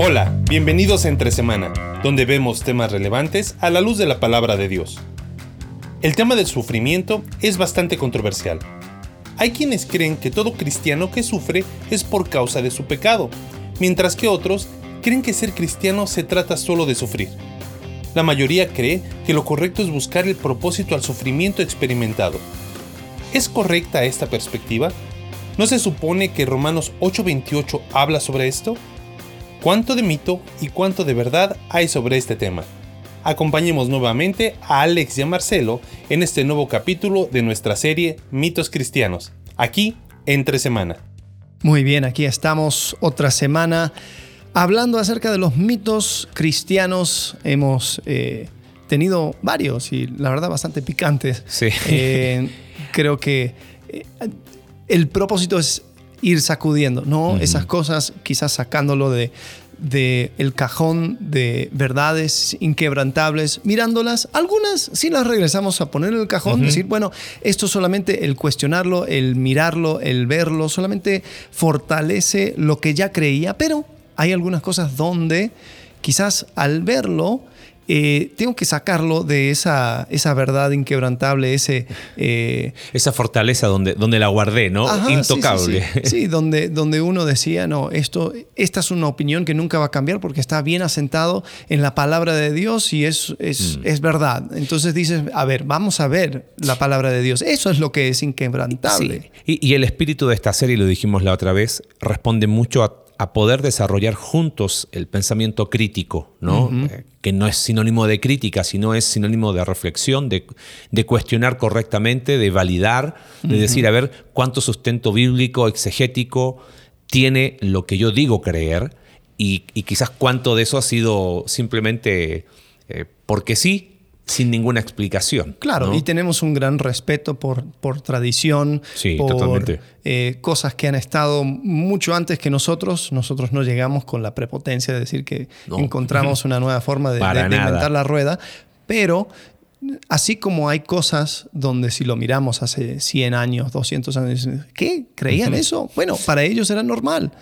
Hola, bienvenidos a Entre Semana, donde vemos temas relevantes a la luz de la palabra de Dios. El tema del sufrimiento es bastante controversial. Hay quienes creen que todo cristiano que sufre es por causa de su pecado, mientras que otros creen que ser cristiano se trata solo de sufrir. La mayoría cree que lo correcto es buscar el propósito al sufrimiento experimentado. ¿Es correcta esta perspectiva? ¿No se supone que Romanos 8:28 habla sobre esto? ¿Cuánto de mito y cuánto de verdad hay sobre este tema? Acompañemos nuevamente a Alex y a Marcelo en este nuevo capítulo de nuestra serie Mitos Cristianos, aquí entre semana. Muy bien, aquí estamos otra semana hablando acerca de los mitos cristianos. Hemos eh, tenido varios y la verdad bastante picantes. Sí. Eh, creo que eh, el propósito es ir sacudiendo, ¿no? Esas cosas, quizás sacándolo de, de el cajón de verdades inquebrantables, mirándolas, algunas sí las regresamos a poner en el cajón, decir, bueno, esto solamente el cuestionarlo, el mirarlo, el verlo, solamente fortalece lo que ya creía, pero hay algunas cosas donde quizás al verlo, eh, tengo que sacarlo de esa, esa verdad inquebrantable, ese... Eh, esa fortaleza donde, donde la guardé, ¿no? Intocable. Sí, donde, donde uno decía, no, esto, esta es una opinión que nunca va a cambiar porque está bien asentado en la palabra de Dios y es, es, mm. es verdad. Entonces dices, a ver, vamos a ver la palabra de Dios. Eso es lo que es inquebrantable. Y, y el espíritu de esta serie, lo dijimos la otra vez, responde mucho a a poder desarrollar juntos el pensamiento crítico, ¿no? Eh, que no es sinónimo de crítica, sino es sinónimo de reflexión, de, cuestionar correctamente, de validar, de decir, a ver, cuánto sustento bíblico, exegético tiene lo que yo digo creer y, quizás cuánto de eso ha sido simplemente eh, porque sí sin ninguna explicación. Claro, y tenemos un gran respeto por, por tradición, por eh, cosas que han estado mucho antes que nosotros. Nosotros no llegamos con la prepotencia de decir que encontramos una nueva forma de, inventar la rueda, pero así como hay cosas donde si lo miramos hace 100 años, 200 años, ¿qué? ¿Creían eso? Bueno, para ellos era normal.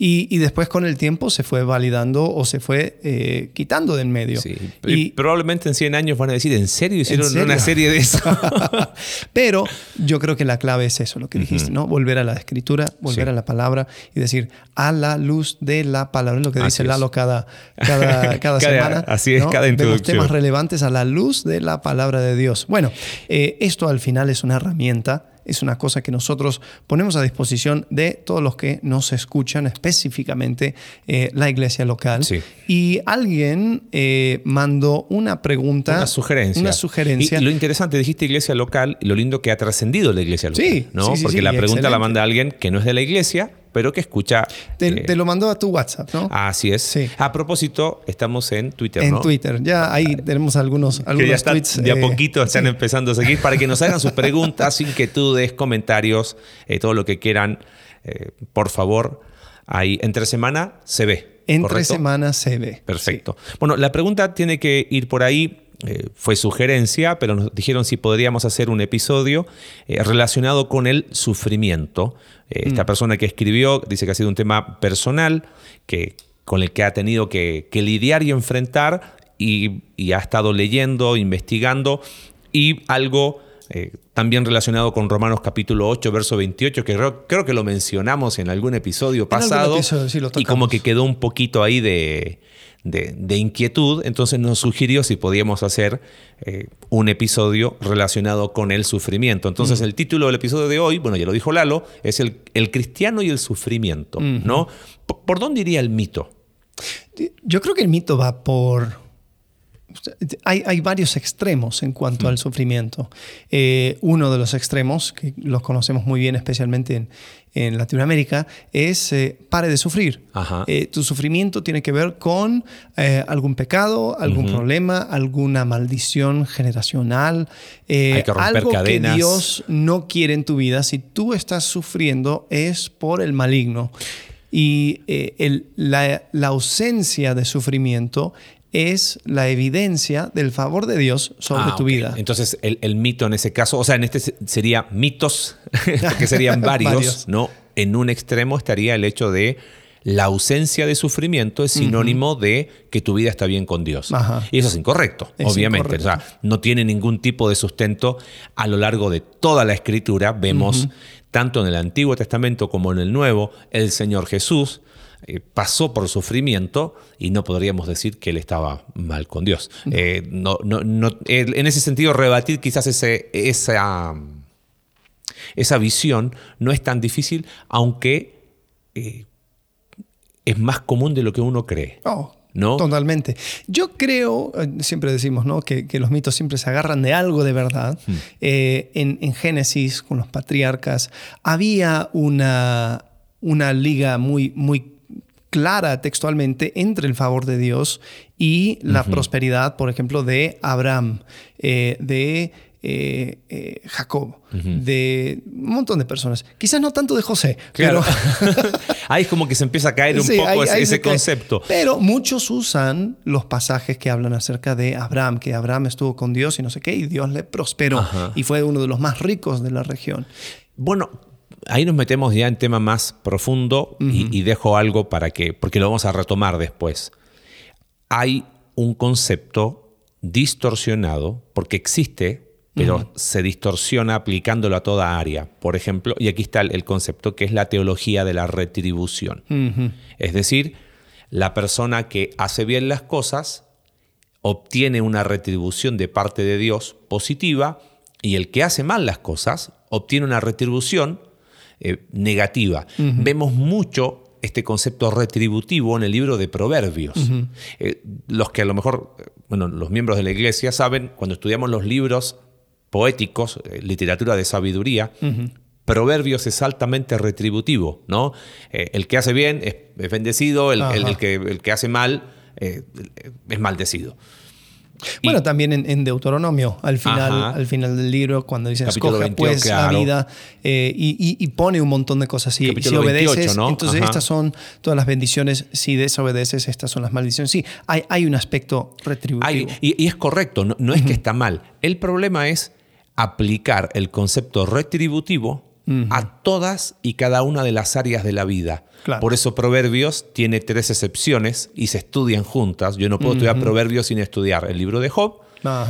Y, después con el tiempo se fue validando o se fue eh, quitando de en medio. Y, probablemente en 100 años van a decir, ¿en serio hicieron una serie de eso? Pero yo creo que la clave es eso, lo que dijiste, ¿no? Volver a la escritura, volver a la palabra y decir, a la luz de la palabra, es lo que dice Lalo cada, cada, cada, semana. Así es, cada introducción. Vemos temas relevantes a la luz de la palabra de Dios. Bueno, eh, esto al final es una herramienta es una cosa que nosotros ponemos a disposición de todos los que nos escuchan, específicamente eh, la iglesia local. Y alguien eh, mandó una pregunta. Una sugerencia. Una sugerencia. Y, lo interesante, dijiste iglesia local y lo lindo que ha trascendido la iglesia local. Sí, ¿no? Porque la pregunta la manda alguien que no es de la iglesia, pero que escucha. Te, eh, lo mandó a tu WhatsApp, ¿no? Así es. Sí. A propósito, estamos en Twitter, en Twitter. Ya ahí tenemos algunos, algunos tweets. De a eh, poquito están empezando a seguir para que nos hagan sus preguntas, inquietudes, comentarios, eh, todo lo que quieran. por favor, ahí entre semana se ve. Entre semana se ve. Perfecto. Bueno, la pregunta tiene que ir por ahí. Eh, fue sugerencia, pero nos dijeron si podríamos hacer un episodio eh, relacionado con el sufrimiento. Eh, esta mm. persona que escribió dice que ha sido un tema personal que, con el que ha tenido que, lidiar y enfrentar y, ha estado leyendo, investigando y algo también relacionado con Romanos capítulo 8, verso 28, que creo, que lo mencionamos en algún episodio pasado y como que quedó un poquito ahí de de, inquietud, entonces nos sugirió si podíamos hacer eh, un episodio relacionado con el sufrimiento. Entonces el título del episodio de hoy, bueno, ya lo dijo Lalo, es el, el cristiano y el sufrimiento, ¿no? ¿Por, dónde iría el mito? Yo creo que el mito va por hay, varios extremos en cuanto mm. al sufrimiento. Eh, uno de los extremos, que los conocemos muy bien, especialmente en, Latinoamérica, es eh, pare de sufrir. Eh, tu sufrimiento tiene que ver con algún pecado, algún problema, alguna maldición generacional, algo que Dios no quiere en tu vida. Si tú estás sufriendo es por el maligno. Y la, la ausencia de sufrimiento es la evidencia del favor de Dios sobre ah, tu vida. Entonces, el, mito en ese caso, o sea, en este sería mitos, que serían varios, ¿no? En un extremo estaría el hecho de la ausencia de sufrimiento es sinónimo de que tu vida está bien con Dios. Ajá. Y eso es incorrecto, Es obviamente. O sea, no tiene ningún tipo de sustento a lo largo de toda la escritura. Vemos tanto en el Antiguo Testamento como en el Nuevo, el Señor Jesús eh, pasó por sufrimiento y no podríamos decir que él estaba mal con Dios. Eh, no, no, no, en ese sentido, rebatir quizás ese, esa, esa visión no es tan difícil, aunque eh, es más común de lo que uno cree. Oh, ¿No? Totalmente. Yo creo, siempre decimos, ¿no? Que, que los mitos siempre se agarran de algo de verdad. Eh, en, en Génesis, con los patriarcas, había una, una liga muy, muy clara textualmente entre el favor de Dios y la prosperidad, por ejemplo, de Abraham, eh, de eh, eh, Jacob, de un montón de personas. Quizás no tanto de José, Claro. pero Ahí es como que se empieza a caer un Sí, poco ahí- ese, ahí concepto. Pero muchos usan los pasajes que hablan acerca de Abraham, que Abraham estuvo con Dios y no sé qué, y Dios le prosperó Ajá. y fue uno de los más ricos de la región. Bueno, ahí nos metemos ya en tema más profundo y, y dejo algo para que, porque lo vamos a retomar después. Hay un concepto distorsionado, porque existe, pero se distorsiona aplicándolo a toda área. Por ejemplo, y aquí está el, el concepto que es la teología de la retribución. Es decir, la persona que hace bien las cosas obtiene una retribución de parte de Dios positiva y el que hace mal las cosas obtiene una retribución eh, negativa. Vemos mucho este concepto retributivo en el libro de Proverbios. Eh, los que a lo mejor, bueno, los miembros de la iglesia saben, cuando estudiamos los libros poéticos, eh, literatura de sabiduría, Proverbios es altamente retributivo, ¿no? Eh, el que hace bien es, es bendecido, el, el- Ajá. el que, el que hace mal es maldecido. Y- Bueno, también en, en Deuteronomio, al final, Ajá. al final del libro, cuando dice escoge 28, pues claro. la vida, eh, y, y- y pone un montón de cosas. Si, si obedeces, 28, ¿no? entonces Ajá. estas son todas las bendiciones. Si desobedeces, estas son las maldiciones. Sí, hay, hay un aspecto retributivo. Hay- y, es correcto, no, no es que está mal. El problema es aplicar el concepto retributivo a todas y cada una de las áreas de la vida. Claro. Por eso Proverbios tiene tres excepciones y se estudian juntas. Yo no puedo estudiar Proverbios sin estudiar el libro de Job,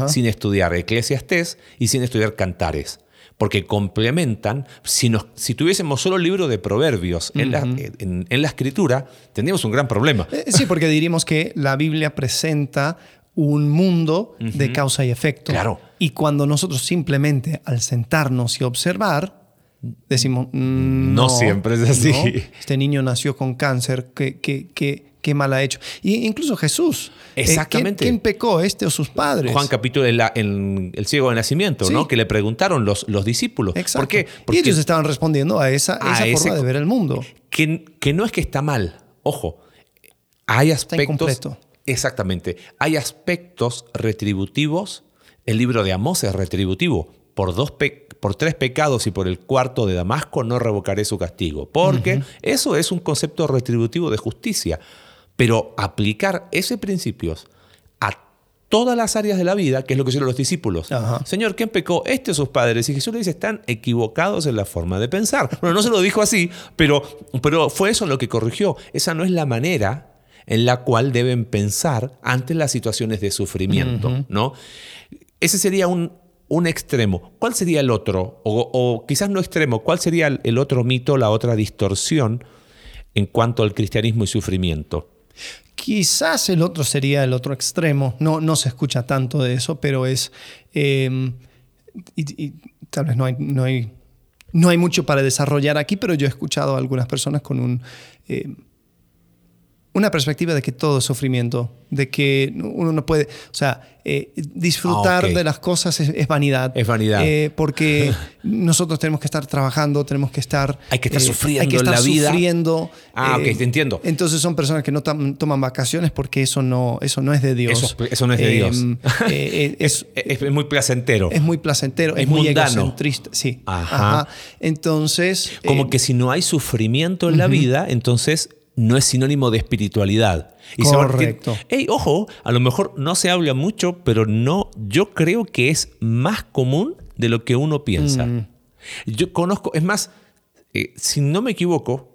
sin estudiar Eclesiastés y sin estudiar Cantares. Porque complementan, si, nos, si tuviésemos solo el libro de Proverbios en, la, en- en la escritura, tendríamos un gran problema. Eh, Sí, porque diríamos que la Biblia presenta un mundo de causa y efecto. Claro. Y cuando nosotros simplemente al sentarnos y observar, decimos, "Mm, No siempre es así. no, este niño nació con cáncer, ¿qué, qué, qué, qué mal ha hecho? Y incluso Jesús. eh, Exactamente. ¿quién, quién pecó, este o sus padres? Juan capítulo el, el- el ciego de nacimiento, Sí. ¿no? Que le preguntaron los, los discípulos. Exacto. ¿Por qué? y Porque ellos estaban respondiendo a esa, a esa ese forma de ver el mundo. que, que no es que está mal, ojo, hay aspectos... Exactamente, hay aspectos retributivos. El libro de Amós es retributivo. Por, dos pe- por tres pecados y por el cuarto de Damasco no revocaré su castigo. Porque eso es un concepto retributivo de justicia. Pero aplicar ese principio a todas las áreas de la vida, que es lo que hicieron los discípulos. Ajá. Señor, ¿quién pecó? Este o sus padres. Y Jesús le dice, están equivocados en la forma de pensar. Bueno, no se lo dijo así, pero, pero fue eso lo que corrigió. Esa no es la manera en la cual deben pensar ante las situaciones de sufrimiento, ¿no? Ese sería un, un extremo. ¿Cuál sería el otro? O, quizás no extremo, ¿cuál sería el, otro mito, la otra distorsión en cuanto al cristianismo y sufrimiento? Quizás el otro sería el otro extremo. No, no se escucha tanto de eso, pero es. eh, y, tal vez no hay, no, hay, no hay mucho para desarrollar aquí, pero yo he escuchado a algunas personas con un, eh, una perspectiva de que todo es sufrimiento, de que uno no puede. O sea, eh, disfrutar Ah, de las cosas es, es vanidad. Es vanidad. Eh, porque nosotros tenemos que estar trabajando, tenemos que estar. Hay que estar eh, sufriendo hay que estar la vida. sufriendo, Ah, eh, ok, te entiendo. entonces son personas que no toman vacaciones porque eso no, eso no es de Dios. Eso es- eso no es de Dios. eh, eh, es, Es, es muy placentero. es muy placentero, es, Es muy egocentrista. Sí. Ajá. Ajá. Entonces. Como eh, que si no hay sufrimiento en la vida, entonces no es sinónimo de espiritualidad. se va- Correcto. Ey, ojo, a lo mejor no se habla mucho, pero no, yo creo que es más común de lo que uno piensa. Mm. Yo conozco, es más, eh, si no me equivoco,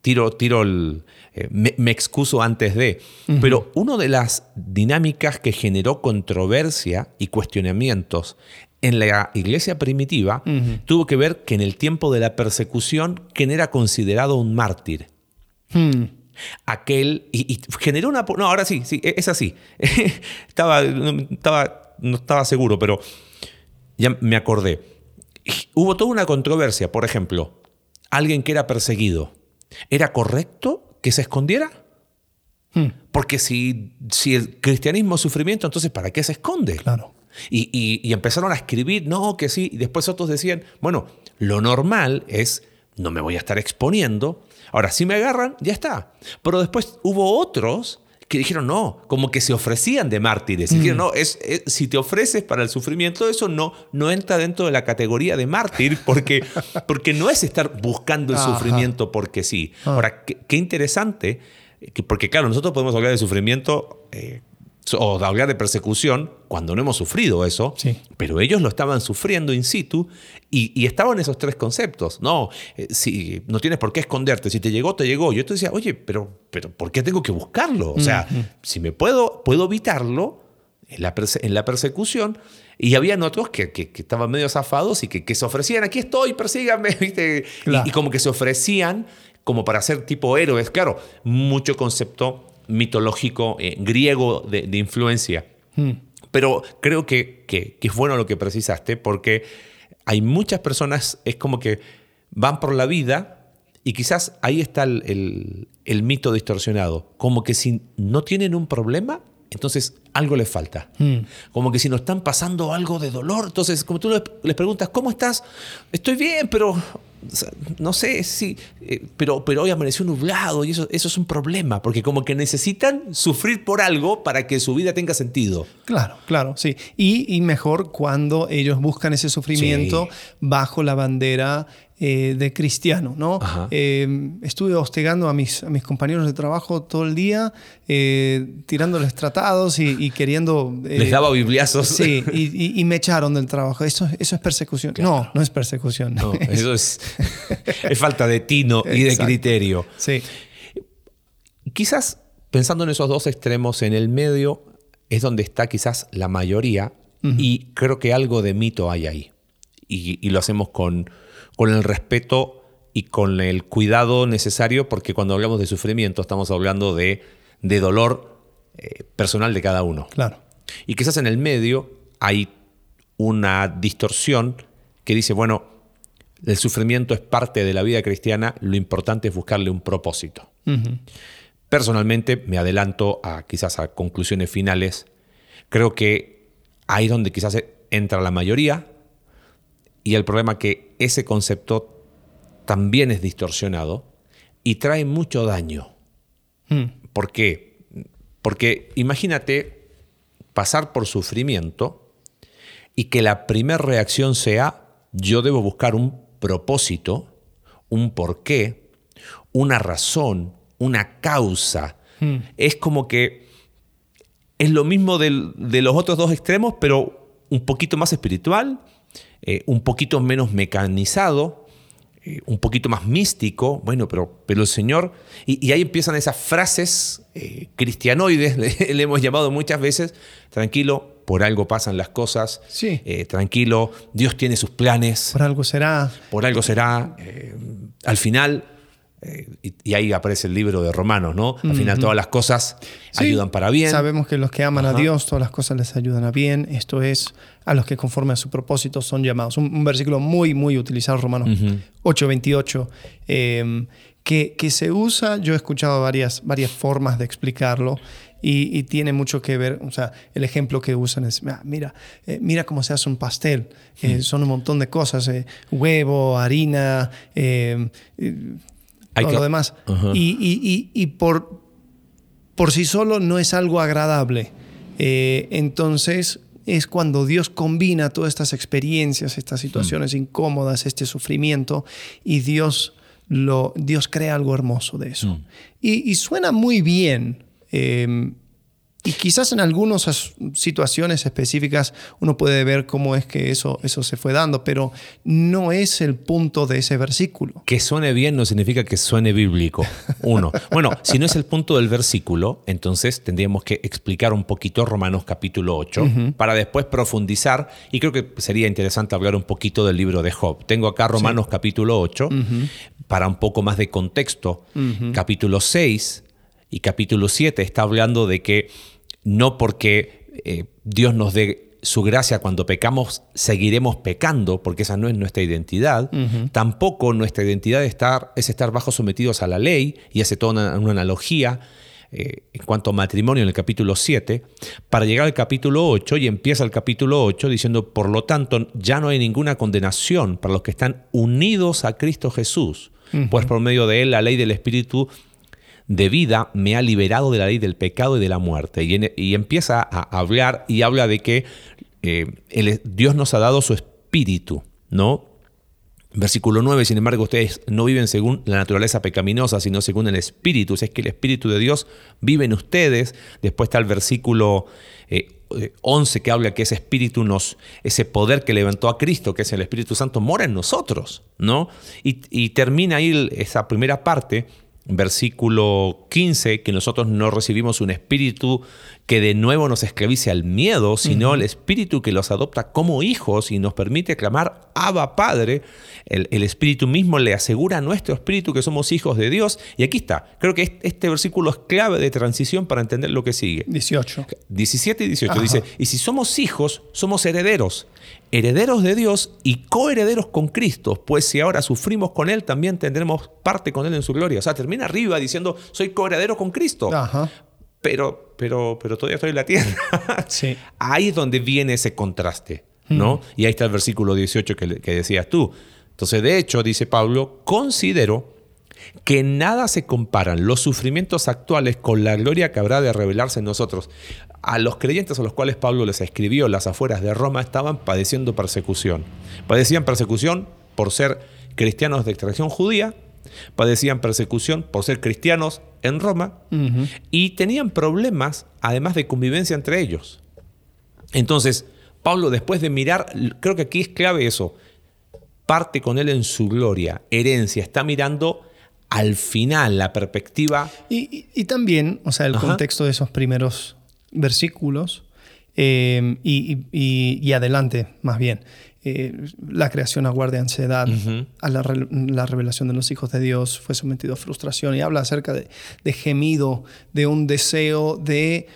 tiro, tiro el, eh, me, excuso antes de. Pero una de las dinámicas que generó controversia y cuestionamientos en la iglesia primitiva tuvo que ver que en el tiempo de la persecución, ¿quién era considerado un mártir? Hmm. Aquel, y, generó una... No, ahora sí, sí, e, es así. estaba, estaba, no estaba seguro, pero ya me acordé. Hubo toda una controversia, por ejemplo, alguien que era perseguido. ¿Era correcto que se escondiera? Hmm. Porque si, si el cristianismo es sufrimiento, entonces ¿para qué se esconde? Claro. Y, empezaron a escribir, no, que sí, y después otros decían, bueno, lo normal es, no me voy a estar exponiendo, ahora si me agarran, ya está. Pero después hubo otros que dijeron, no, como que se ofrecían de mártires. Dijeron, no, es, si te ofreces para el sufrimiento, eso no, no entra dentro de la categoría de mártir, porque, porque no es estar buscando el sufrimiento porque sí. Ah. Ahora, qué, interesante, porque claro, nosotros podemos hablar de sufrimiento eh, o de hablar de persecución cuando no hemos sufrido eso, pero ellos lo estaban sufriendo in situ y, estaban esos tres conceptos. No, eh, si, no tienes por qué esconderte, si te llegó, te llegó. Yo te decía, oye, pero, pero ¿por qué tengo que buscarlo? O sea, si me puedo, puedo evitarlo en la, en la persecución. Y habían otros que, que, estaban medio zafados y que, que, se ofrecían, aquí estoy, persíganme, ¿viste? Y, y como que se ofrecían como para ser tipo héroes. Claro, mucho concepto mitológico eh, griego de, influencia. Hmm. Pero creo que, que, es bueno lo que precisaste porque hay muchas personas, es como que van por la vida y quizás ahí está el, mito distorsionado, como que si no tienen un problema, entonces algo les falta. Hmm. Como que si no están pasando algo de dolor, entonces como tú les preguntas, ¿cómo estás? Estoy bien, pero no sé si, eh, pero, pero hoy amaneció nublado y eso, eso es un problema, porque como que necesitan sufrir por algo para que su vida tenga sentido. Claro, claro, sí. Y, mejor cuando ellos buscan ese sufrimiento bajo la bandera eh, de cristiano, ¿no? Eh, estuve hostigando a mis, a mis compañeros de trabajo todo el día, tirándoles tratados y, queriendo... Les daba bibliazos. Sí, y, me echaron del trabajo. Eso, eso es persecución. No, no es persecución. No, eso es es falta de tino y de criterio. Sí. Quizás pensando en esos dos extremos, en el medio es donde está quizás la mayoría y creo que algo de mito hay ahí. Y, lo hacemos con, con el respeto y con el cuidado necesario porque cuando hablamos de sufrimiento estamos hablando de, de dolor eh, personal de cada uno. Claro. Y quizás en el medio hay una distorsión que dice, bueno, el sufrimiento es parte de la vida cristiana, lo importante es buscarle un propósito. Personalmente, me adelanto a quizás a conclusiones finales, creo que ahí es donde quizás entra la mayoría y el problema que ese concepto también es distorsionado y trae mucho daño. Mm. ¿Por qué? Porque imagínate pasar por sufrimiento y que la primera reacción sea yo debo buscar un propósito, un porqué, una razón, una causa. Hmm. Es como que es lo mismo de los otros dos extremos, pero un poquito más espiritual, eh, un poquito menos mecanizado, eh, un poquito más místico. Bueno, pero, pero el Señor... Y, ahí empiezan esas frases eh, cristianoides, le hemos llamado muchas veces, tranquilo, por algo pasan las cosas. Sí. Tranquilo, Dios tiene sus planes. Por algo será. Por algo será. Al final, eh, y, ahí aparece el libro de Romanos, ¿no? Al final todas las cosas ayudan para bien. Sabemos que los que aman a Dios, todas las cosas les ayudan a bien. Esto es a los que conforme a su propósito son llamados. Un, versículo muy, muy utilizado, Romanos 8:28. Que, que, se usa, yo he escuchado varias, varias formas de explicarlo, y, tiene mucho que ver, o sea, el ejemplo que usan es, ah, mira, eh, mira cómo se hace un pastel, eh, mm. son un montón de cosas, eh, huevo, harina, todo lo demás. Y, por, por sí solo no es algo agradable. entonces es cuando Dios combina todas estas experiencias, estas situaciones mm. incómodas, este sufrimiento, y Dios, lo, Dios crea algo hermoso de eso. Mm. Y, y, suena muy bien, Em, Y quizás en algunas situaciones específicas uno puede ver cómo es que eso, eso se fue dando, pero no es el punto de ese versículo. Que suene bien no significa que suene bíblico. Uno. Bueno, si no es el punto del versículo, entonces tendríamos que explicar un poquito Romanos capítulo 8 para después profundizar. Y creo que sería interesante hablar un poquito del libro de Job. Tengo acá Romanos capítulo 8 para un poco más de contexto. Capítulo 6 y capítulo 7 está hablando de que no porque eh, Dios nos dé su gracia cuando pecamos, seguiremos pecando, porque esa no es nuestra identidad. Tampoco nuestra identidad es estar bajo sometidos a la ley, y hace toda una, analogía eh, en cuanto a matrimonio en el capítulo 7, para llegar al capítulo 8, y empieza el capítulo 8 diciendo, por lo tanto, ya no hay ninguna condenación para los que están unidos a Cristo Jesús, pues por medio de él la ley del Espíritu de vida me ha liberado de la ley del pecado y de la muerte. Y, empieza a hablar y habla de que eh, Dios nos ha dado su espíritu, ¿no? Versículo 9, sin embargo, ustedes no viven según la naturaleza pecaminosa, sino según el Espíritu. es que el Espíritu de Dios vive en ustedes. Después está el versículo 11 eh, que habla que ese Espíritu nos, ese poder que levantó a Cristo, que es el Espíritu Santo, mora en nosotros, ¿no? Y, y termina ahí esa primera parte versículo 15, que nosotros no recibimos un espíritu que de nuevo nos esclavice al miedo, sino el espíritu que los adopta como hijos y nos permite clamar Abba Padre. El, espíritu mismo le asegura a nuestro espíritu que somos hijos de Dios. Y aquí está. Creo que este versículo es clave de transición para entender lo que sigue. 18. 17 y 18 dice, y si somos hijos, somos herederos herederos de Dios y coherederos con Cristo, pues si ahora sufrimos con Él, también tendremos parte con Él en su gloria. O sea, termina arriba diciendo, soy coheredero con Cristo. Pero, pero, pero todavía estoy en la tierra. Sí. Ahí es donde viene ese contraste, ¿no? Mm. Y ahí está el versículo 18 que, que decías tú. Entonces, de hecho, dice Pablo, considero que nada se comparan los sufrimientos actuales con la gloria que habrá de revelarse en nosotros. A los creyentes a los cuales Pablo les escribió las afueras de Roma estaban padeciendo persecución. Padecían persecución por ser cristianos de extracción judía, padecían persecución por ser cristianos en Roma y tenían problemas además de convivencia entre ellos. Entonces, Pablo después de mirar, creo que aquí es clave eso, parte con él en su gloria, herencia, está mirando al final la perspectiva. Y, también, o sea, el contexto de esos primeros versículos eh, y, adelante, más bien. Eh, la creación aguarde ansiedad, a la, revelación de los hijos de Dios fue sometido a frustración y habla acerca de, de gemido, de un deseo de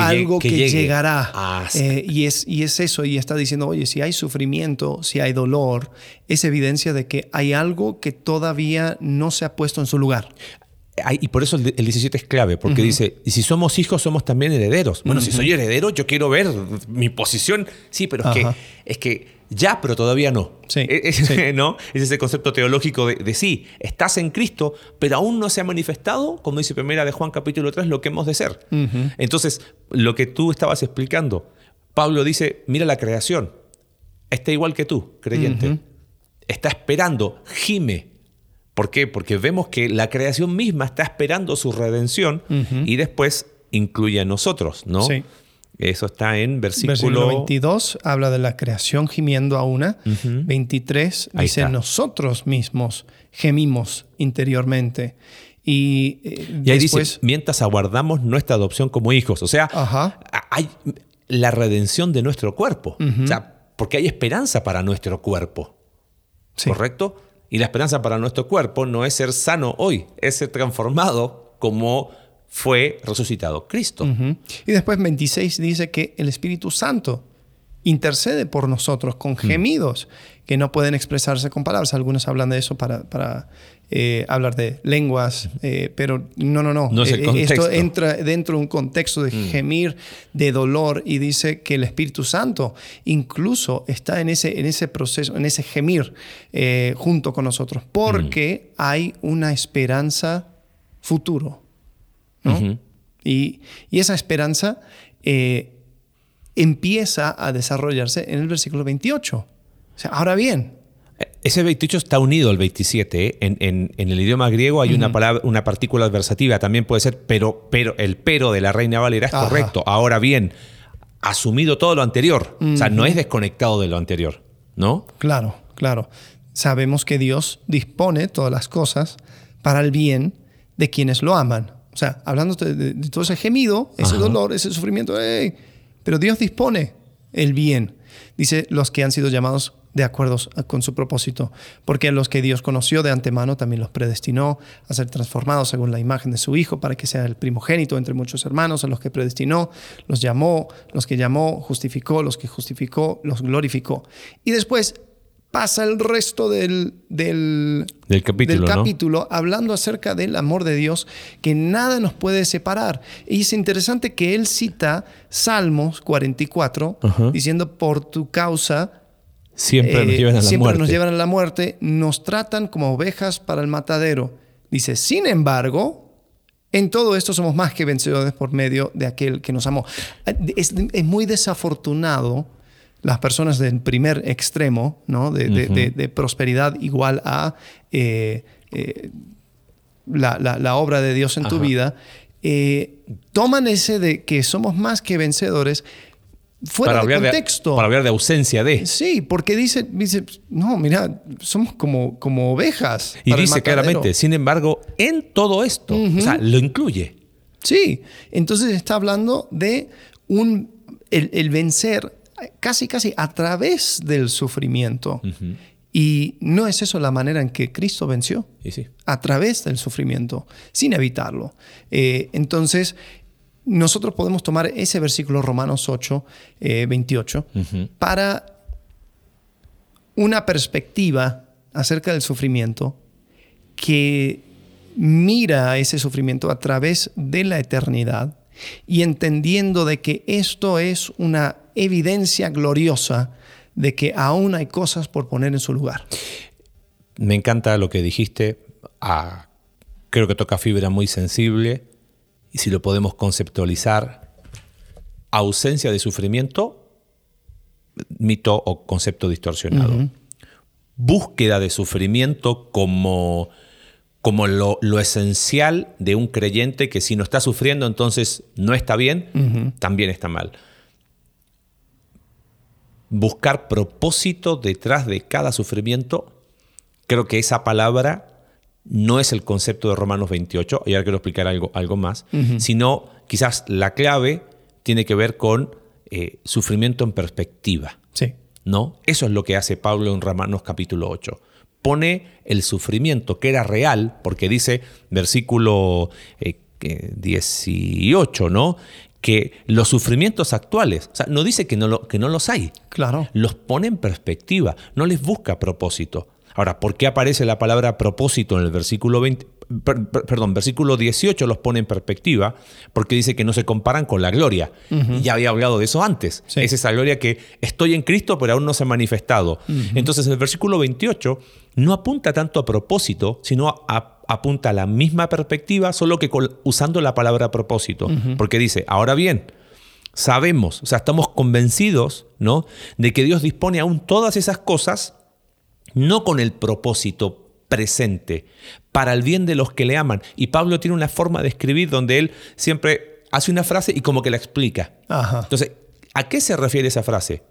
algo que, llegará. Ah, eh, y, es, y es eso, y está diciendo, oye, si hay sufrimiento, si hay dolor, es evidencia de que hay algo que todavía no se ha puesto en su lugar. Y por eso el 17 es clave, porque dice, y si somos hijos, somos también herederos. Bueno, si soy heredero, yo quiero ver mi posición. Sí, pero es que, es que ya, pero todavía no. E, es, ¿no? es ese concepto teológico de, sí, estás en Cristo, pero aún no se ha manifestado, como dice primera de Juan capítulo 3, lo que hemos de ser. Entonces, lo que tú estabas explicando, Pablo dice, mira la creación, está igual que tú, creyente. Está esperando, gime. ¿Por qué? Porque vemos que la creación misma está esperando su redención y después incluye a nosotros, ¿no? Sí. Eso está en versículo... versículo 22, habla de la creación gimiendo a una. 23 dice, nosotros mismos gemimos interiormente. Y, eh, ahí dice, mientras aguardamos nuestra adopción como hijos. O sea, hay la redención de nuestro cuerpo. O sea, porque hay esperanza para nuestro cuerpo. ¿Correcto? Y la esperanza para nuestro cuerpo no es ser sano hoy, es ser transformado como fue resucitado Cristo. Y después 26 dice que el Espíritu Santo intercede por nosotros con gemidos que no pueden expresarse con palabras. Algunos hablan de eso para, para eh, hablar de lenguas, eh, pero no, no, no. Eh, esto entra dentro de un contexto de mm. gemir, de dolor, y dice que el Espíritu Santo incluso está en ese, en ese proceso, en ese gemir junto con nosotros, porque mm. hay una esperanza futuro y, esa esperanza eh, empieza a desarrollarse en el versículo 28. ahora bien, Ese 28 está unido al 27. ¿eh? En, en- en el idioma griego hay una palabra, una partícula adversativa, también puede ser, pero, pero el pero de la Reina Valera es Ajá. correcto. Ahora bien, asumido todo lo anterior. O sea, no es desconectado de lo anterior, ¿no? Claro, claro. Sabemos que Dios dispone todas las cosas para el bien de quienes lo aman. O sea, hablando de, de- de todo ese gemido, ese dolor, ese sufrimiento, ¡ey! pero Dios dispone el bien. Dice los que han sido llamados de acuerdo con su propósito, porque a los que Dios conoció de antemano también los predestinó a ser transformados según la imagen de su Hijo, para que sea el primogénito entre muchos hermanos, a los que predestinó, los llamó, los que llamó, justificó, los que justificó, los glorificó. Y después pasa el resto del, del, Del capítulo, del ¿no? capítulo hablando acerca del amor de Dios, que nada nos puede separar. Y es interesante que él cita Salmos 44, Ajá. diciendo, por tu causa Siempre nos eh, llevan a la siempre muerte. nos llevan a la muerte, nos tratan como ovejas para el matadero. Dice, sin embargo, en todo esto somos más que vencedores por medio de aquel que nos amó. Es, es muy desafortunado las personas del primer extremo, ¿no? de, de- de- de prosperidad igual a eh, eh, la, la- la obra de Dios en tu vida, eh, toman ese de que somos más que vencedores fuera de contexto. para hablar de ausencia de. Sí, porque dice, dice no, mira, somos como, como ovejas. Y dice claramente, sin embargo, en todo esto, o sea, lo incluye. Sí, entonces está hablando de un, el, el vencer casi, casi a través del sufrimiento. Y no es eso la manera en que Cristo venció, Y sí. a través del sufrimiento, sin evitarlo. Eh, entonces, nosotros podemos tomar ese versículo Romanos 8, eh, 28, para una perspectiva acerca del sufrimiento que mira ese sufrimiento a través de la eternidad y entendiendo de que esto es una evidencia gloriosa de que aún hay cosas por poner en su lugar. Me encanta lo que dijiste. Ah, creo que toca fibra muy sensible. Y si lo podemos conceptualizar, ausencia de sufrimiento, mito o concepto distorsionado. Búsqueda de sufrimiento como, como lo, lo esencial de un creyente que si no está sufriendo entonces no está bien, también está mal. Buscar propósito detrás de cada sufrimiento, creo que esa palabra no es el concepto de Romanos 28, y ahora quiero explicar algo, algo más, sino quizás la clave tiene que ver con eh, sufrimiento en perspectiva. Sí. ¿no? Eso es lo que hace Pablo en Romanos capítulo 8. Pone el sufrimiento que era real, porque dice, versículo eh, eh, 18, ¿no? Que los sufrimientos actuales, o sea, no dice que no, lo- que no los hay, Claro. los pone en perspectiva, no les busca propósito. Ahora, ¿por qué aparece la palabra propósito en el versículo 20? Per- per- perdón, versículo 18 los pone en perspectiva porque dice que no se comparan con la gloria. Ya había hablado de eso antes. Sí. Es esa gloria que estoy en Cristo pero aún no se ha manifestado. Entonces el versículo 28 no apunta tanto a propósito, sino a- a- apunta a la misma perspectiva, solo que usando la palabra propósito. Porque dice, ahora bien, sabemos, o sea, estamos convencidos, ¿no? De que Dios dispone aún todas esas cosas, no con el propósito presente, para el bien de los que le aman. Y Pablo tiene una forma de escribir donde él siempre hace una frase y como que la explica. Ajá. Entonces, ¿a qué se refiere esa frase?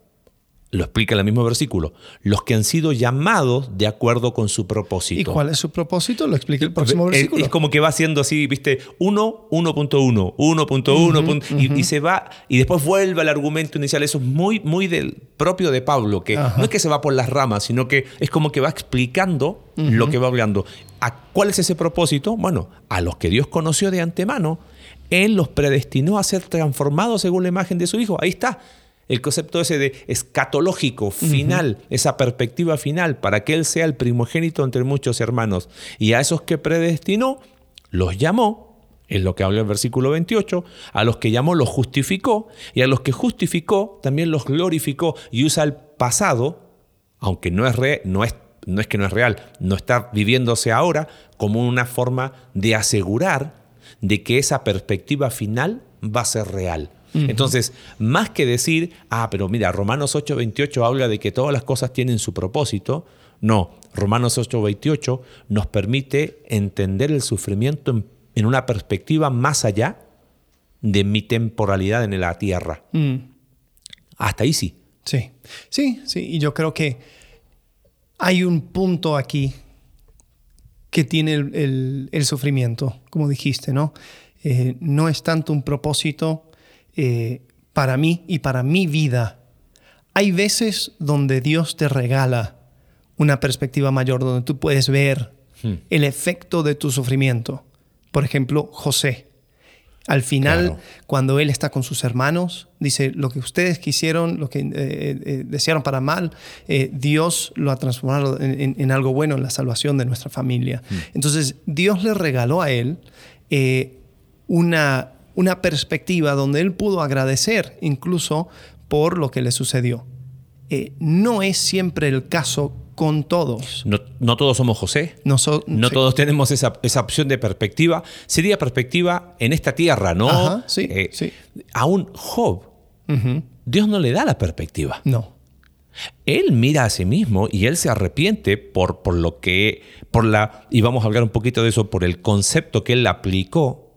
Lo explica en el mismo versículo. Los que han sido llamados de acuerdo con su propósito. ¿Y cuál es su propósito? Lo explica el próximo Es- versículo. Es como que va haciendo así, viste, 1, 1.1, 1.1, punto- y, y se va, y después vuelve al argumento inicial. Eso es muy, muy del propio de Pablo, que Ajá. no es que se va por las ramas, sino que es como que va explicando lo que va hablando. ¿A cuál es ese propósito? Bueno, a los que Dios conoció de antemano, Él los predestinó a ser transformados según la imagen de su Hijo. Ahí está. El concepto ese de escatológico, final, esa perspectiva final, para que Él sea el primogénito entre muchos hermanos. Y a esos que predestinó, los llamó, es lo que habla el versículo 28, a los que llamó los justificó, y a los que justificó también los glorificó, y usa el pasado, aunque no es, re- no es, no es que no es real, no está viviéndose ahora, como una forma de asegurar de que esa perspectiva final va a ser real. Entonces, más que decir, ah, pero mira, Romanos 8:28 habla de que todas las cosas tienen su propósito, no, Romanos 8:28 nos permite entender el sufrimiento en, en, una perspectiva más allá de mi temporalidad en la tierra. Mm. Hasta ahí sí. Sí, sí, sí. Y yo creo que hay un punto aquí que tiene el, el, sufrimiento, como dijiste, ¿no? Eh, no es tanto un propósito eh, para mí y para mi vida. Hay veces donde Dios te regala una perspectiva mayor, donde tú puedes ver hmm. el efecto de tu sufrimiento. Por ejemplo, José. Al final, cuando él está con sus hermanos, dice, lo que ustedes quisieron, lo que eh, eh, desearon para mal, eh, Dios lo ha transformado en, algo bueno, en la salvación de nuestra familia. Mm. Entonces, Dios le regaló a él una, una perspectiva donde él pudo agradecer incluso por lo que le sucedió. no es siempre el caso con todos. No, todos somos José. No, no todos tenemos esa, opción de perspectiva. Sería perspectiva en esta tierra, ¿no? sí, eh, sí. A un Job, Dios no le da la perspectiva. No. Él mira a sí mismo y él se arrepiente por, por lo que, por la, y vamos a hablar un poquito de eso, por el concepto que él aplicó eh,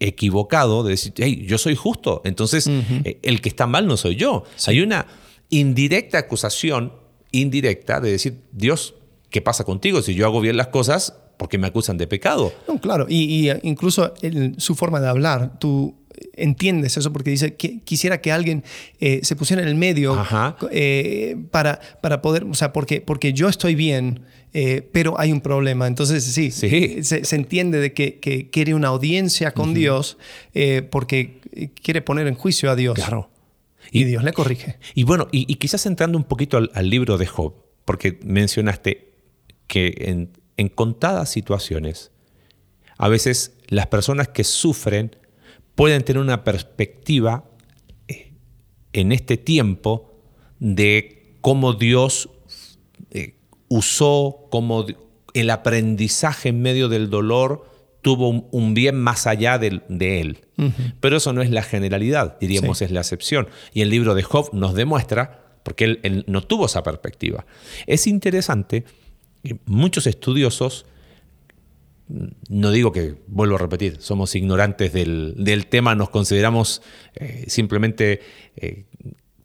equivocado de decir, hey, yo soy justo, entonces eh, el que está mal no soy yo. Hay una indirecta acusación indirecta de decir, Dios, ¿qué pasa contigo? Si yo hago bien las cosas, ¿por qué me acusan de pecado? No, claro, y, incluso su forma de hablar, tú entiendes eso porque dice que quisiera que alguien eh, se pusiera en el medio eh, para, para poder, o sea, porque, porque yo estoy bien, eh, pero hay un problema. Entonces, sí, sí. Se, entiende de que, quiere una audiencia con Dios porque quiere poner en juicio a Dios. Claro. Y, Dios le corrige. Y bueno, y, quizás entrando un poquito al, libro de Job, porque mencionaste que en, en contadas situaciones, a veces las personas que sufren pueden tener una perspectiva eh, en este tiempo de cómo Dios eh, usó, cómo el aprendizaje en medio del dolor tuvo un, bien más allá de, él. Pero eso no es la generalidad, diríamos es la excepción. Y el libro de Job nos demuestra, porque él, no tuvo esa perspectiva. Es interesante, muchos estudiosos, no digo que, vuelvo a repetir, somos ignorantes del, tema, nos consideramos eh, simplemente eh,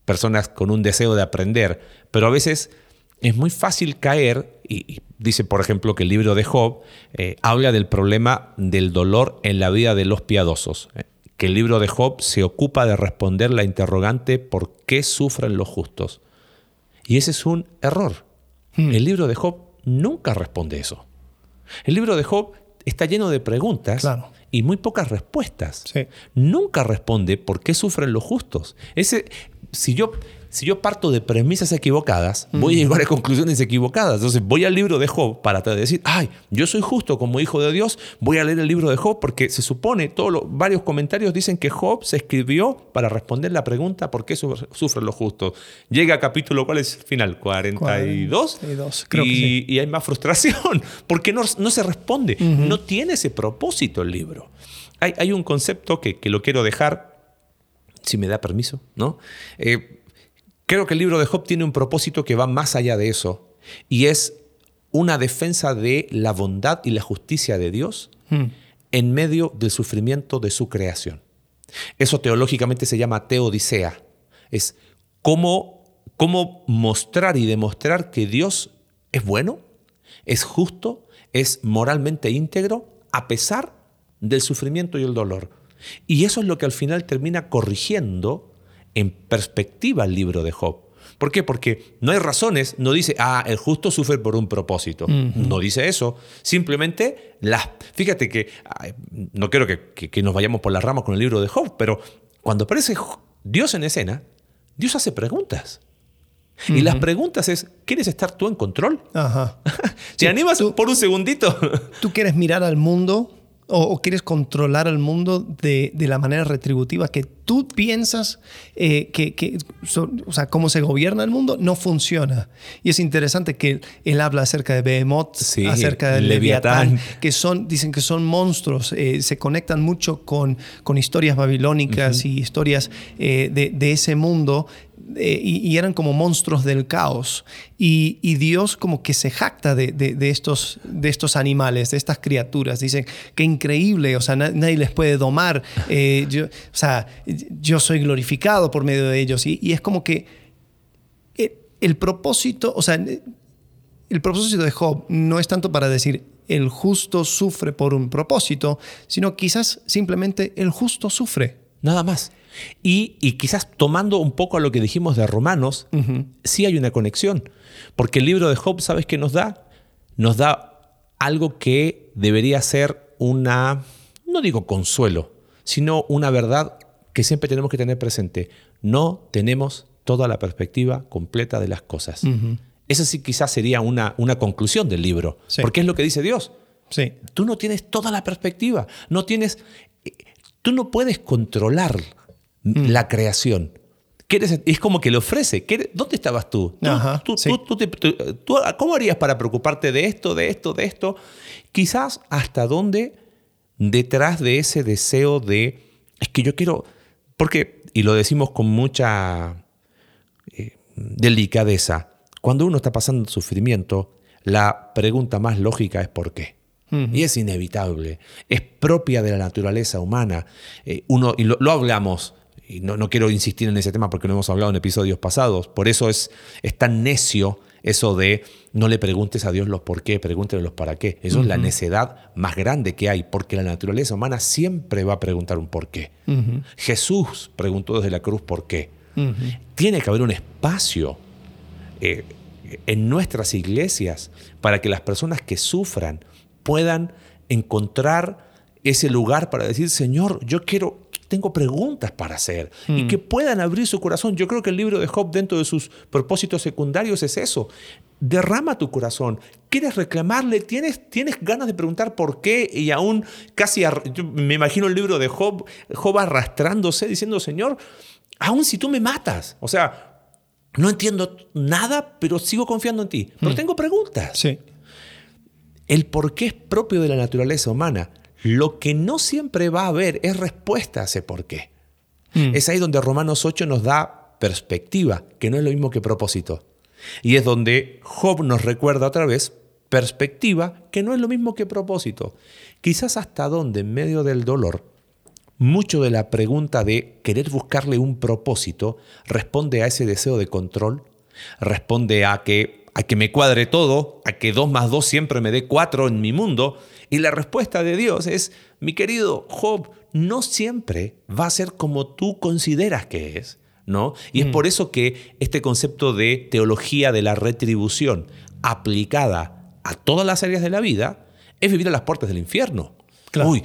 personas con un deseo de aprender, pero a veces es muy fácil caer, y, dice por ejemplo que el libro de Job eh, habla del problema del dolor en la vida de los piadosos, eh, que el libro de Job se ocupa de responder la interrogante ¿por qué sufren los justos? Y ese es un error. Hmm. El libro de Job nunca responde eso. El libro de Job está lleno de preguntas y muy pocas respuestas. Nunca responde por qué sufren los justos. Ese, si yo si yo parto de premisas equivocadas, voy a llegar a conclusiones equivocadas. Entonces voy al libro de Job para decir, ay, yo soy justo como hijo de Dios, voy a leer el libro de Job porque se supone, todos los, varios comentarios dicen que Job se escribió para responder la pregunta por qué sufren los justos. Llega a capítulo, ¿cuál es el final? 42. 42 creo y, que sí. y, hay más frustración porque no, no se responde. No tiene ese propósito el libro. Hay, hay un concepto que, que, lo quiero dejar, si me da permiso, ¿no? Eh, Creo que el libro de Job tiene un propósito que va más allá de eso y es una defensa de la bondad y la justicia de Dios hmm. en medio del sufrimiento de su creación. Eso teológicamente se llama teodicea. Es cómo, cómo mostrar y demostrar que Dios es bueno, es justo, es moralmente íntegro, a pesar del sufrimiento y el dolor. Y eso es lo que al final termina corrigiendo en perspectiva el libro de Job. ¿Por qué? Porque no hay razones, no dice, ah, el justo sufre por un propósito. No dice eso. Simplemente, las, fíjate que, no quiero que, nos vayamos por las ramas con el libro de Job, pero cuando aparece Dios en escena, Dios hace preguntas. Y las preguntas es, ¿quieres estar tú en control? Ajá. ¿Te animas por un segundito? ¿Tú quieres mirar al mundo o, quieres controlar al mundo de, de, la manera retributiva que tú piensas eh, que, o sea, cómo se gobierna el mundo, no funciona. Y es interesante que él, habla acerca de Behemoth, acerca de Leviatán, que son, dicen que son monstruos, eh, se conectan mucho con, con historias babilónicas y historias eh, de, de, ese mundo eh, y, eran como monstruos del caos. Y, Dios como que se jacta de, estos, de estos animales, de estas criaturas. Dice, qué increíble, o sea, nadie les puede domar. Eh, yo, o sea, yo soy glorificado por medio de ellos. Y, es como que eh, el, propósito, o sea, el propósito de Job no es tanto para decir, el justo sufre por un propósito, sino quizás simplemente el justo sufre. Nada más. Y, quizás tomando un poco a lo que dijimos de Romanos, sí hay una conexión. Porque el libro de Job, ¿sabes qué nos da? Nos da algo que debería ser una, no digo consuelo, sino una verdad que siempre tenemos que tener presente. No tenemos toda la perspectiva completa de las cosas. Esa sí quizás sería una, una conclusión del libro, porque es lo que dice Dios. Sí. Tú no tienes toda la perspectiva, no tienes, eh, tú no puedes controlar Mm. la creación. Es como que le ofrece. ¿Dónde estabas tú? ¿Cómo harías para preocuparte de esto, de esto, de esto? Quizás hasta dónde detrás de ese deseo de, es que yo quiero, porque, y lo decimos con mucha eh, delicadeza, cuando uno está pasando sufrimiento, la pregunta más lógica es ¿por qué? Y es inevitable, es propia de la naturaleza humana. Eh, uno, y lo hablamos y no, quiero insistir en ese tema porque lo hemos hablado en episodios pasados, por eso es, es tan necio eso de no le preguntes a Dios los por qué, pregúntele los para qué. Eso es la necedad más grande que hay, porque la naturaleza humana siempre va a preguntar un por qué. Jesús preguntó desde la cruz por qué. Tiene que haber un espacio eh, en nuestras iglesias para que las personas que sufran puedan encontrar ese lugar para decir, Señor, yo quiero, tengo preguntas para hacer y mm. que puedan abrir su corazón. Yo creo que el libro de Job dentro de sus propósitos secundarios es eso. Derrama tu corazón. ¿Quieres reclamarle? ¿Tienes, tienes ganas de preguntar por qué? Y aún casi, me imagino el libro de Job, Job arrastrándose diciendo, Señor, aún si tú me matas, o sea, no entiendo nada, pero sigo confiando en ti. Pero mm. tengo preguntas. Sí. El por qué es propio de la naturaleza humana. Lo que no siempre va a haber es respuesta a ese por qué. Mm. Es ahí donde Romanos 8 nos da perspectiva, que no es lo mismo que propósito. Y es donde Job nos recuerda otra vez perspectiva, que no es lo mismo que propósito. Quizás hasta donde en medio del dolor, mucho de la pregunta de querer buscarle un propósito responde a ese deseo de control, responde a que, a que me cuadre todo, a que 2 más 2 siempre me dé 4 en mi mundo, y la respuesta de Dios es, mi querido Job, no siempre va a ser como tú consideras que es. ¿No? Y es mm. por eso que este concepto de teología de la retribución aplicada a todas las áreas de la vida es vivir a las puertas del infierno. Uy,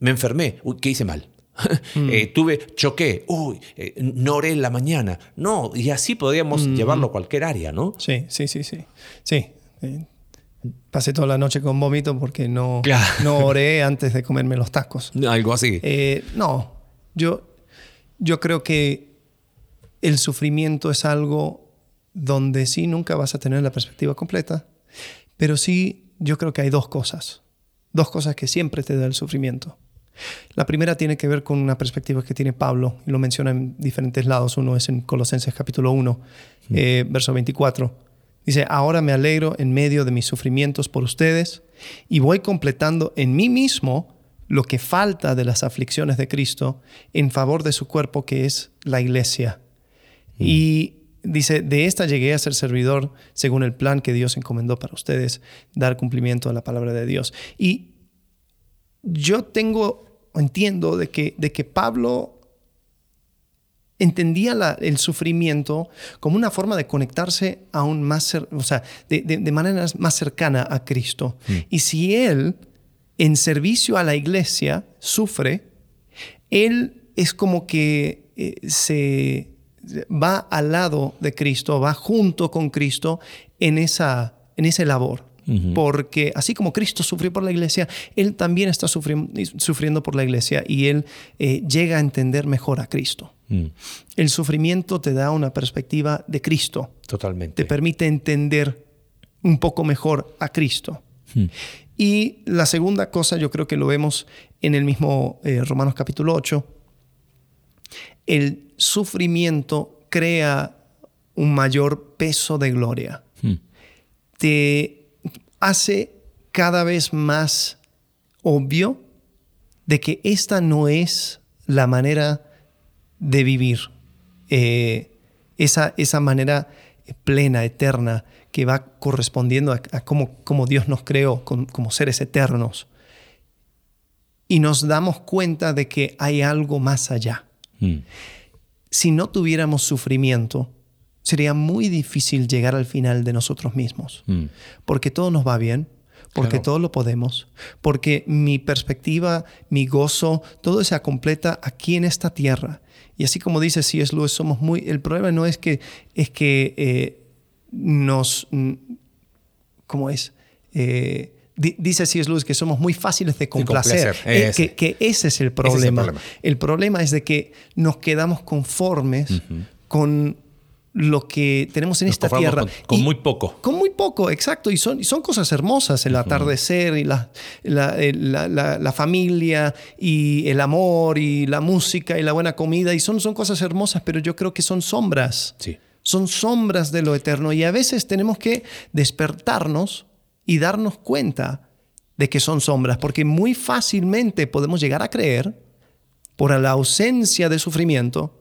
me enfermé, uy, ¿qué hice mal? Mm. Eh, tuve, choqué, uy, eh, no oré en la mañana. No, y así podríamos llevarlo a cualquier área, ¿no? Sí, sí, sí, sí. Sí, eh, pasé toda la noche con vómito porque no, no oré antes de comerme los tacos. Algo así. Eh, no, yo, yo creo que el sufrimiento es algo donde sí nunca vas a tener la perspectiva completa, pero sí yo creo que hay dos cosas, dos cosas que siempre te da el sufrimiento. La primera tiene que ver con una perspectiva que tiene Pablo, y lo menciona en diferentes lados. Uno es en Colosenses capítulo 1, eh, verso 24 Dice, ahora me alegro en medio de mis sufrimientos por ustedes y voy completando en mí mismo lo que falta de las aflicciones de Cristo en favor de su cuerpo que es la iglesia. Mm. Y dice, de esta llegué a ser servidor según el plan que Dios encomendó para ustedes, dar cumplimiento a la palabra de Dios. Y yo tengo, entiendo de que, de que Pablo entendía el sufrimiento como una forma de conectarse aún más, o sea, de, manera más cercana a Cristo. Mm. Y si Él, en servicio a la iglesia, sufre, Él es como que eh, se va al lado de Cristo, va junto con Cristo en esa, en esa labor. Porque así como Cristo sufrió por la iglesia, Él también está sufriendo por la iglesia y Él eh, llega a entender mejor a Cristo. Mm. El sufrimiento te da una perspectiva de Cristo. Totalmente. Te permite entender un poco mejor a Cristo. Mm. Y la segunda cosa, yo creo que lo vemos en el mismo eh, Romanos capítulo 8, el sufrimiento crea un mayor peso de gloria. Mm. Te hace cada vez más obvio de que esta no es la manera de vivir, eh, esa, esa manera plena, eterna, que va correspondiendo a, cómo, Dios nos creó como seres eternos. Y nos damos cuenta de que hay algo más allá. Mm. Si no tuviéramos sufrimiento, sería muy difícil llegar al final de nosotros mismos, mm. porque todo nos va bien, porque todo lo podemos, porque mi perspectiva, mi gozo, todo se completa aquí en esta tierra. Y así como dice C.S. Lewis, somos muy... El problema no es que, es que eh, nos... ¿Cómo es? Eh, dice C.S. Lewis que somos muy fáciles de complacer. Eh, que, ese es el problema. el problema. es de que nos quedamos conformes con lo que tenemos en esta tierra. Con, muy poco. Con muy poco, exacto. Y son, son cosas hermosas, el atardecer y la, la, familia y el amor y la música y la buena comida. Y son, son cosas hermosas, pero yo creo que son sombras. Sí. Son sombras de lo eterno. Y a veces tenemos que despertarnos y darnos cuenta de que son sombras, porque muy fácilmente podemos llegar a creer, por la ausencia de sufrimiento,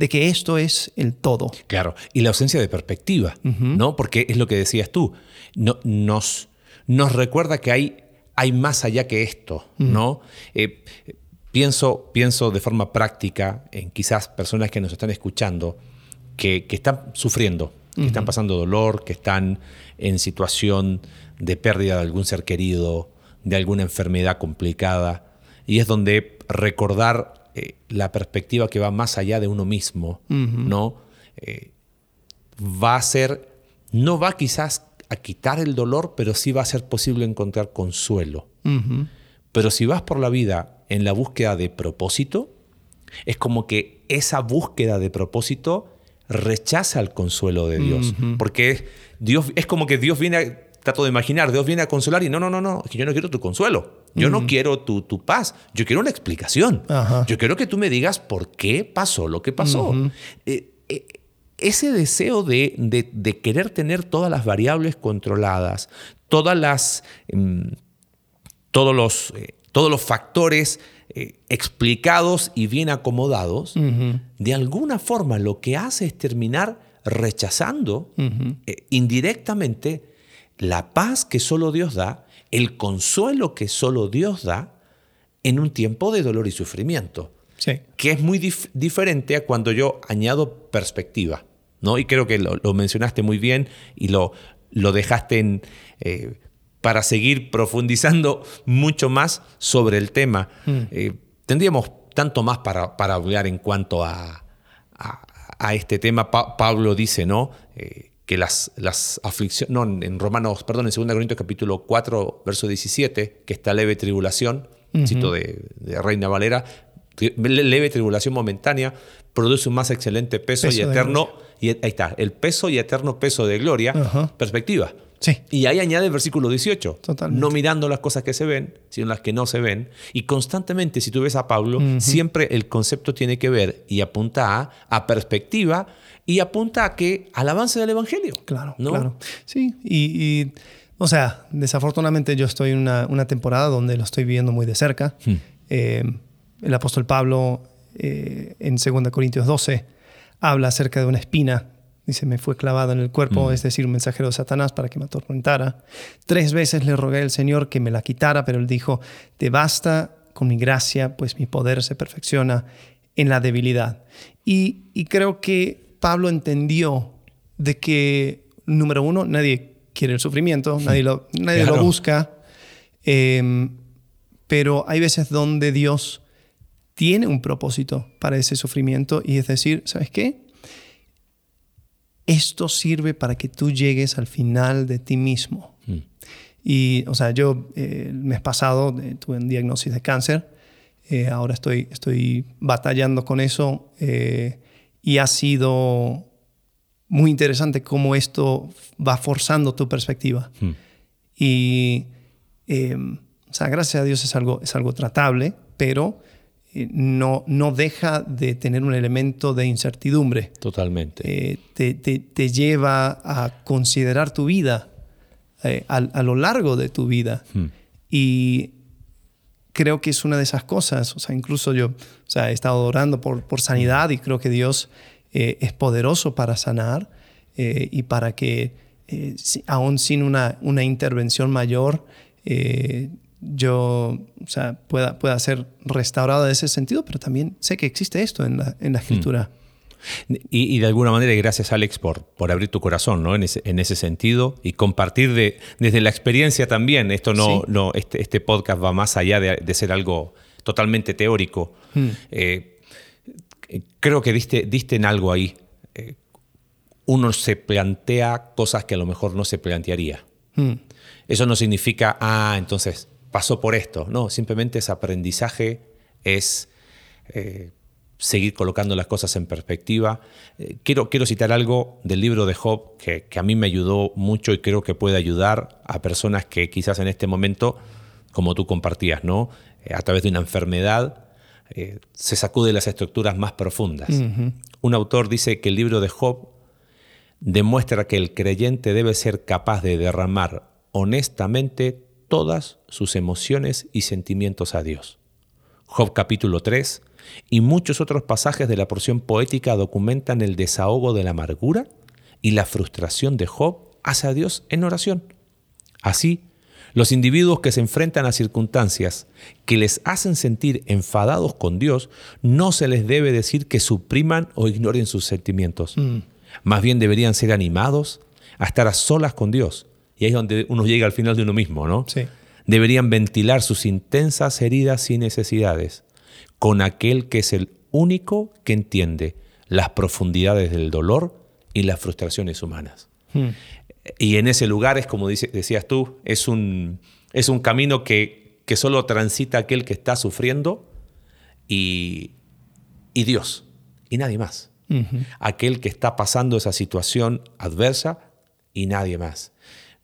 de que esto es el todo. Claro, y la ausencia de perspectiva, ¿no? Porque es lo que decías tú, no, nos, nos recuerda que hay, hay más allá que esto, ¿no? Eh, pienso, pienso de forma práctica en quizás personas que nos están escuchando que, están sufriendo, que están pasando dolor, que están en situación de pérdida de algún ser querido, de alguna enfermedad complicada, y es donde recordar eh, la perspectiva que va más allá de uno mismo, ¿no? Eh, va a ser, no va quizás a quitar el dolor, pero sí va a ser posible encontrar consuelo. Pero si vas por la vida en la búsqueda de propósito, es como que esa búsqueda de propósito rechaza el consuelo de Dios. Porque Dios, es como que Dios viene a trato de imaginar, Dios viene a consolar y no, no, no, no, es que yo no quiero tu consuelo, yo no quiero tu, tu, paz, yo quiero una explicación, yo quiero que tú me digas por qué pasó lo que pasó. Eh, eh, ese deseo de, de, querer tener todas las variables controladas, todas las, em, todos, los, eh, todos los factores explicados y bien acomodados, de alguna forma lo que hace es terminar rechazando indirectamente la paz que solo Dios da, el consuelo que solo Dios da en un tiempo de dolor y sufrimiento. Sí. Que es muy diferente a cuando yo añado perspectiva. ¿no? Y creo que lo, mencionaste muy bien y lo, lo dejaste en, eh, para seguir profundizando mucho más sobre el tema. Mm. Eh, tendríamos tanto más para, para hablar en cuanto a, a, este tema. Pablo dice, ¿no? Eh, que las, las aflicciones, no, en Romanos, perdón, en 2 Corintios capítulo 4, verso 17, que está leve tribulación, cito de, Reina Valera, leve tribulación momentánea, produce un más excelente peso, y eterno, y ahí está, el peso y eterno peso de gloria, perspectiva. Sí. Y ahí añade el versículo 18. No mirando las cosas que se ven, sino las que no se ven. Y constantemente, si tú ves a Pablo, siempre el concepto tiene que ver y apunta a, a perspectiva y apunta a que al avance del Evangelio. Claro, claro. Sí, y, o sea, desafortunadamente yo estoy en una, temporada donde lo estoy viviendo muy de cerca. Hmm. Eh, el apóstol Pablo eh, en 2 Corintios 12 habla acerca de una espina. Dice, me fue clavado en el cuerpo, hmm. es decir, un mensajero de Satanás para que me atormentara. Tres veces le rogué al Señor que me la quitara, pero él dijo, te basta con mi gracia, pues mi poder se perfecciona en la debilidad. Y, y creo que Pablo entendió de que, número uno, nadie quiere el sufrimiento, nadie lo, nadie lo busca, em, pero hay veces donde Dios tiene un propósito para ese sufrimiento y es decir, ¿sabes qué? Esto sirve para que tú llegues al final de ti mismo. Mm. Y, o sea, yo eh, el mes pasado eh, tuve un diagnóstico de cáncer, eh, ahora estoy, estoy batallando con eso y ha sido muy interesante cómo esto va forzando tu perspectiva. Hmm. Y, o sea, gracias a Dios es algo, es algo tratable, pero no, no deja de tener un elemento de incertidumbre. Totalmente. te, te, te, lleva a considerar tu vida eh, a, lo largo de tu vida. Hmm. Y creo que es una de esas cosas. O sea, incluso yo o sea, he estado orando por, por sanidad y creo que Dios eh, es poderoso para sanar eh, y para que, aún sin una, una intervención mayor, yo o sea, pueda, pueda ser restaurado en ese sentido, pero también sé que existe esto en la, en la hmm. escritura. Y, de alguna manera, gracias Alex por, por abrir tu corazón ¿no? en, ese, en ese sentido y compartir de, desde la experiencia también. Esto no, no, este, este podcast va más allá de, ser algo totalmente teórico. Hmm. Eh, creo que diste, diste en algo ahí. Eh, uno se plantea cosas que a lo mejor no se plantearía. Hmm. Eso no significa, ah, entonces pasó por esto. No, simplemente es aprendizaje, es eh, seguir colocando las cosas en perspectiva. Eh, quiero, quiero citar algo del libro de Job que, a mí me ayudó mucho y creo que puede ayudar a personas que quizás en este momento, como tú compartías, ¿no? Eh, a través de una enfermedad, eh, se sacude las estructuras más profundas. Un autor dice que el libro de Job demuestra que el creyente debe ser capaz de derramar honestamente todas sus emociones y sentimientos a Dios. Job capítulo 3 y muchos otros pasajes de la porción poética documentan el desahogo de la amargura y la frustración de Job hacia Dios en oración. Así, los individuos que se enfrentan a circunstancias que les hacen sentir enfadados con Dios, no se les debe decir que supriman o ignoren sus sentimientos. Mm. Más bien deberían ser animados a estar a solas con Dios. Y ahí es donde uno llega al final de uno mismo, ¿no? Sí. Deberían ventilar sus intensas heridas y necesidades con aquel que es el único que entiende las profundidades del dolor y las frustraciones humanas. Hmm. Y en ese lugar es, como decías tú, es un, es un camino que, que, solo transita aquel que está sufriendo y, y Dios, y nadie más. Aquel que está pasando esa situación adversa y nadie más.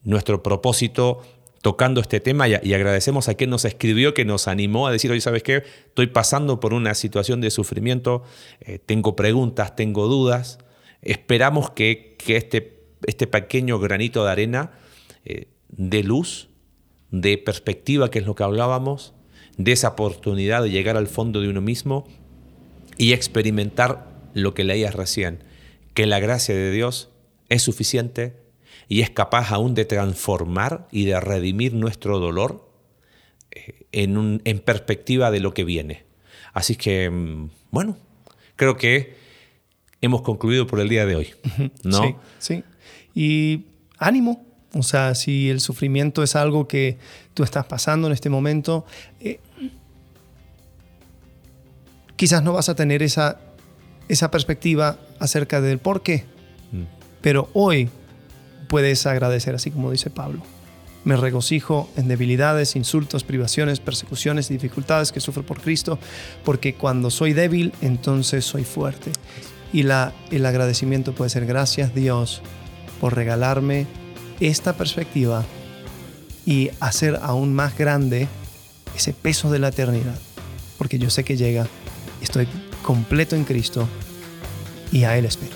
Nuestro propósito tocando este tema y, agradecemos a quien nos escribió, que nos animó a decir, oye, ¿sabes qué? Estoy pasando por una situación de sufrimiento, eh, tengo preguntas, tengo dudas. Esperamos que, este, este, pequeño granito de arena eh, de luz, de perspectiva, que es lo que hablábamos, de esa oportunidad de llegar al fondo de uno mismo y experimentar lo que leías recién, que la gracia de Dios es suficiente, y es capaz aún de transformar y de redimir nuestro dolor eh, en, en perspectiva de lo que viene. Así que, mm, bueno, creo que hemos concluido por el día de hoy. ¿no? Sí, sí. Y ánimo. O sea, si el sufrimiento es algo que tú estás pasando en este momento, eh, quizás no vas a tener esa, esa perspectiva acerca del por qué. Mm. Pero hoy puedes agradecer, así como dice Pablo. Me regocijo en debilidades, insultos, privaciones, persecuciones y dificultades que sufro por Cristo, porque cuando soy débil, entonces soy fuerte. Y la, el agradecimiento puede ser gracias Dios por regalarme esta perspectiva y hacer aún más grande ese peso de la eternidad, porque yo sé que llega, estoy completo en Cristo y a Él espero.